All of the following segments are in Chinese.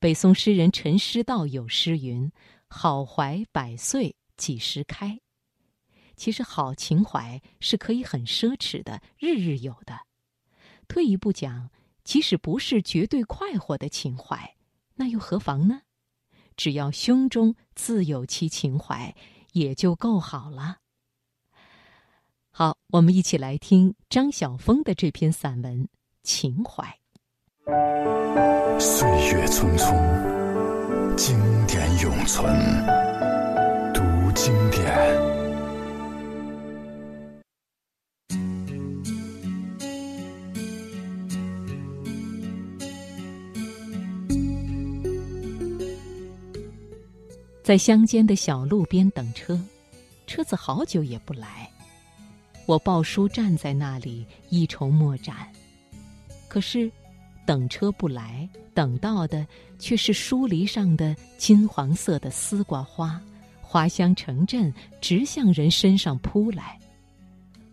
北宋诗人陈师道有诗云：“好怀百岁几时开？”其实，好情怀是可以很奢侈的，日日有的。退一步讲，即使不是绝对快活的情怀，那又何妨呢？只要胸中自有其情怀，也就够好了。好，我们一起来听张晓峰的这篇散文《情怀》。岁月匆匆，经典永存。读经典。在乡间的小路边等车，车子好久也不来。我抱书站在那里，一筹莫展。可是，等车不来，等到的却是疏篱上的金黄色的丝瓜花，花香成阵，直向人身上扑来。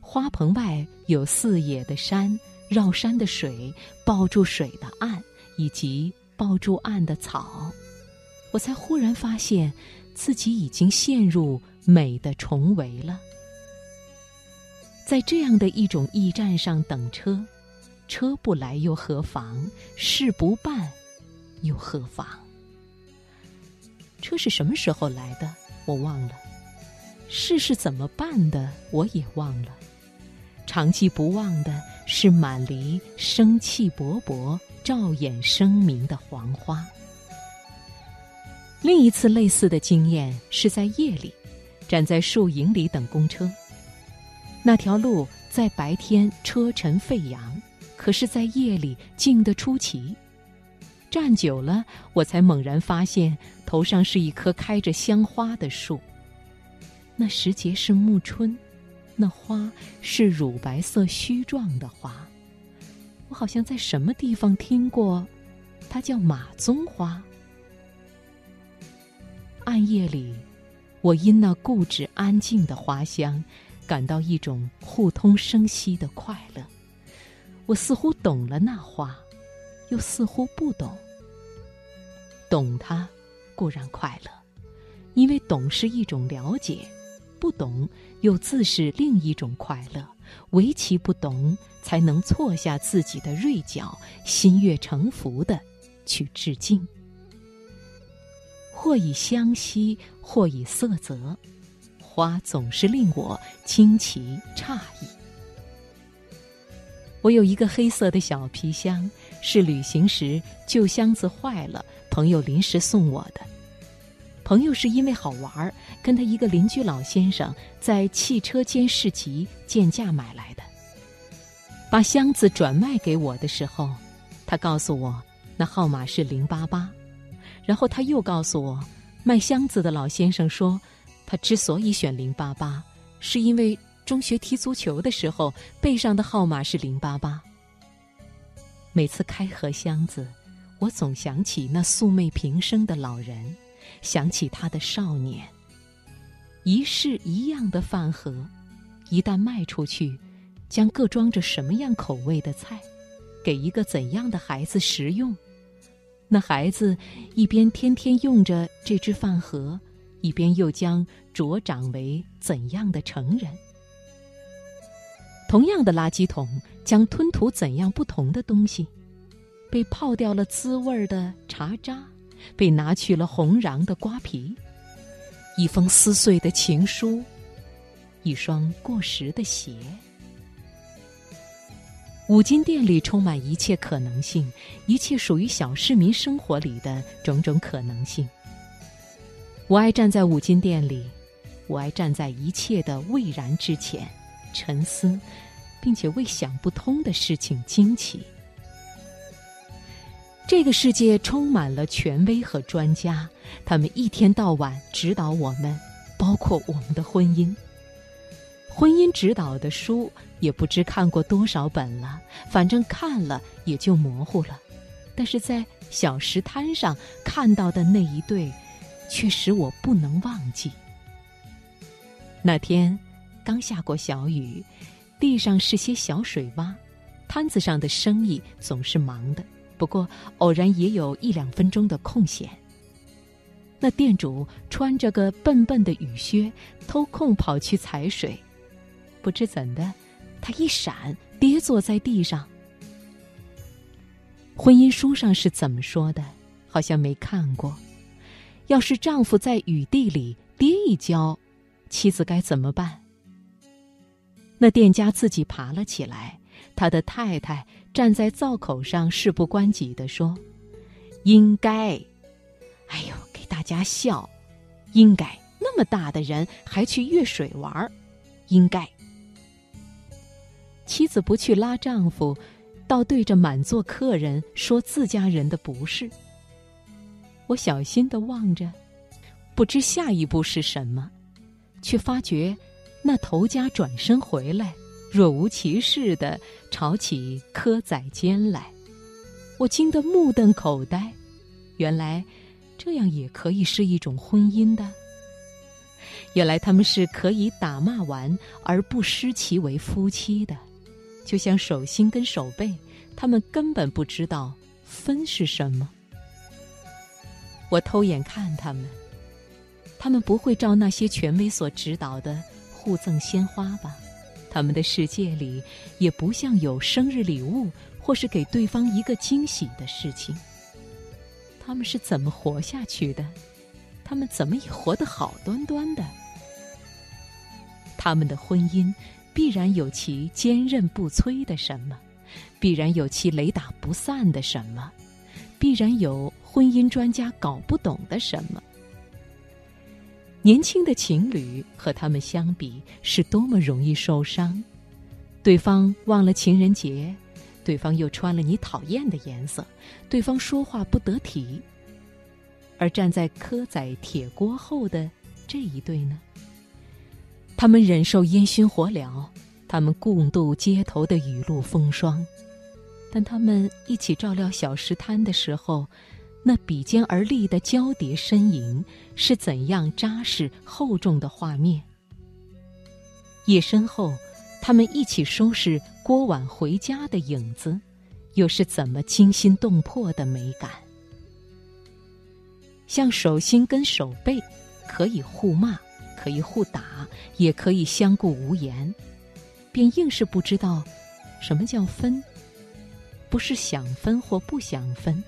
花棚外有四野的山，绕山的水，抱住水的岸，以及抱住岸的草。我才忽然发现，自己已经陷入美的重围了。在这样的一种驿站上等车，车不来又何妨？事不办又何妨？车是什么时候来的？我忘了；事是怎么办的？我也忘了。长期不忘的是满篱生气勃勃、照眼生明的黄花。另一次类似的经验是在夜里，站在树影里等公车。那条路在白天车尘飞扬，可是，在夜里静得出奇。站久了，我才猛然发现头上是一棵开着香花的树。那时节是暮春，那花是乳白色须状的花。我好像在什么地方听过，它叫马鬃花。暗夜里，我因那固执安静的花香，感到一种互通生息的快乐。我似乎懂了那花，又似乎不懂。懂它，固然快乐，因为懂是一种了解；不懂，又自是另一种快乐。唯其不懂，才能错下自己的锐角，心悦诚服的去致敬。或以香息，或以色泽，花总是令我惊奇诧异。我有一个黑色的小皮箱，是旅行时旧箱子坏了，朋友临时送我的。朋友是因为好玩，跟他一个邻居老先生在汽车间市集贱价买来的。把箱子转卖给我的时候，他告诉我，那号码是零八八。然后他又告诉我，卖箱子的老先生说，他之所以选零八八，是因为中学踢足球的时候背上的号码是零八八。每次开盒箱子，我总想起那素昧平生的老人，想起他的少年。一式一样的饭盒，一旦卖出去，将各装着什么样口味的菜，给一个怎样的孩子食用？那孩子一边天天用着这只饭盒，一边又将茁长为怎样的成人？同样的垃圾桶将吞吐怎样不同的东西？被泡掉了滋味的茶渣，被拿去了红瓤的瓜皮，一封撕碎的情书，一双过时的鞋。五金店里充满一切可能性，一切属于小市民生活里的种种可能性。我爱站在五金店里，我爱站在一切的未然之前，沉思，并且为想不通的事情惊奇。这个世界充满了权威和专家，他们一天到晚指导我们，包括我们的婚姻。婚姻指导的书也不知看过多少本了，反正看了也就模糊了。但是在小石滩上看到的那一对，却使我不能忘记。那天刚下过小雨，地上是些小水洼，摊子上的生意总是忙的。不过偶然也有一两分钟的空闲。那店主穿着个笨笨的雨靴，偷空跑去踩水，不知怎的，他一闪，跌坐在地上。婚姻书上是怎么说的？好像没看过。要是丈夫在雨地里跌一跤，妻子该怎么办？那店家自己爬了起来，他的太太站在灶口上，事不关己的说：“应该。”哎呦！给大家笑，应该那么大的人还去越水玩儿，应该。妻子不去拉丈夫，倒对着满座客人说自家人的不是。我小心的望着，不知下一步是什么，却发觉那头家转身回来，若无其事的炒起蚵仔煎来，我惊得目瞪口呆，原来。这样也可以是一种婚姻的。原来他们是可以打骂完而不失其为夫妻的，就像手心跟手背，他们根本不知道分是什么。我偷眼看他们，他们不会照那些权威所指导的互赠鲜花吧？他们的世界里也不像有生日礼物或是给对方一个惊喜的事情。他们是怎么活下去的？他们怎么也活得好端端的？他们的婚姻必然有其坚韧不摧的什么，必然有其雷打不散的什么，必然有婚姻专家搞不懂的什么。年轻的情侣和他们相比，是多么容易受伤。对方忘了情人节。对方又穿了你讨厌的颜色，对方说话不得体。而站在蚵仔铁锅后的这一对呢？他们忍受烟熏火燎，他们共度街头的雨露风霜，但他们一起照料小石滩的时候，那比肩而立的交叠身影是怎样扎实厚重的画面？夜深后。他们一起收拾锅碗回家的影子，又是怎么惊心动魄的美感？像手心跟手背，可以互骂，可以互打，也可以相顾无言，便硬是不知道什么叫分。不是想分或不想分，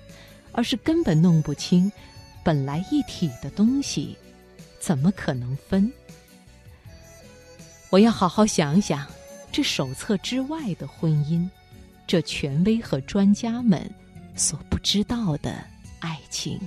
而是根本弄不清，本来一体的东西，怎么可能分？我要好好想想。这手册之外的婚姻，这权威和专家们所不知道的爱情。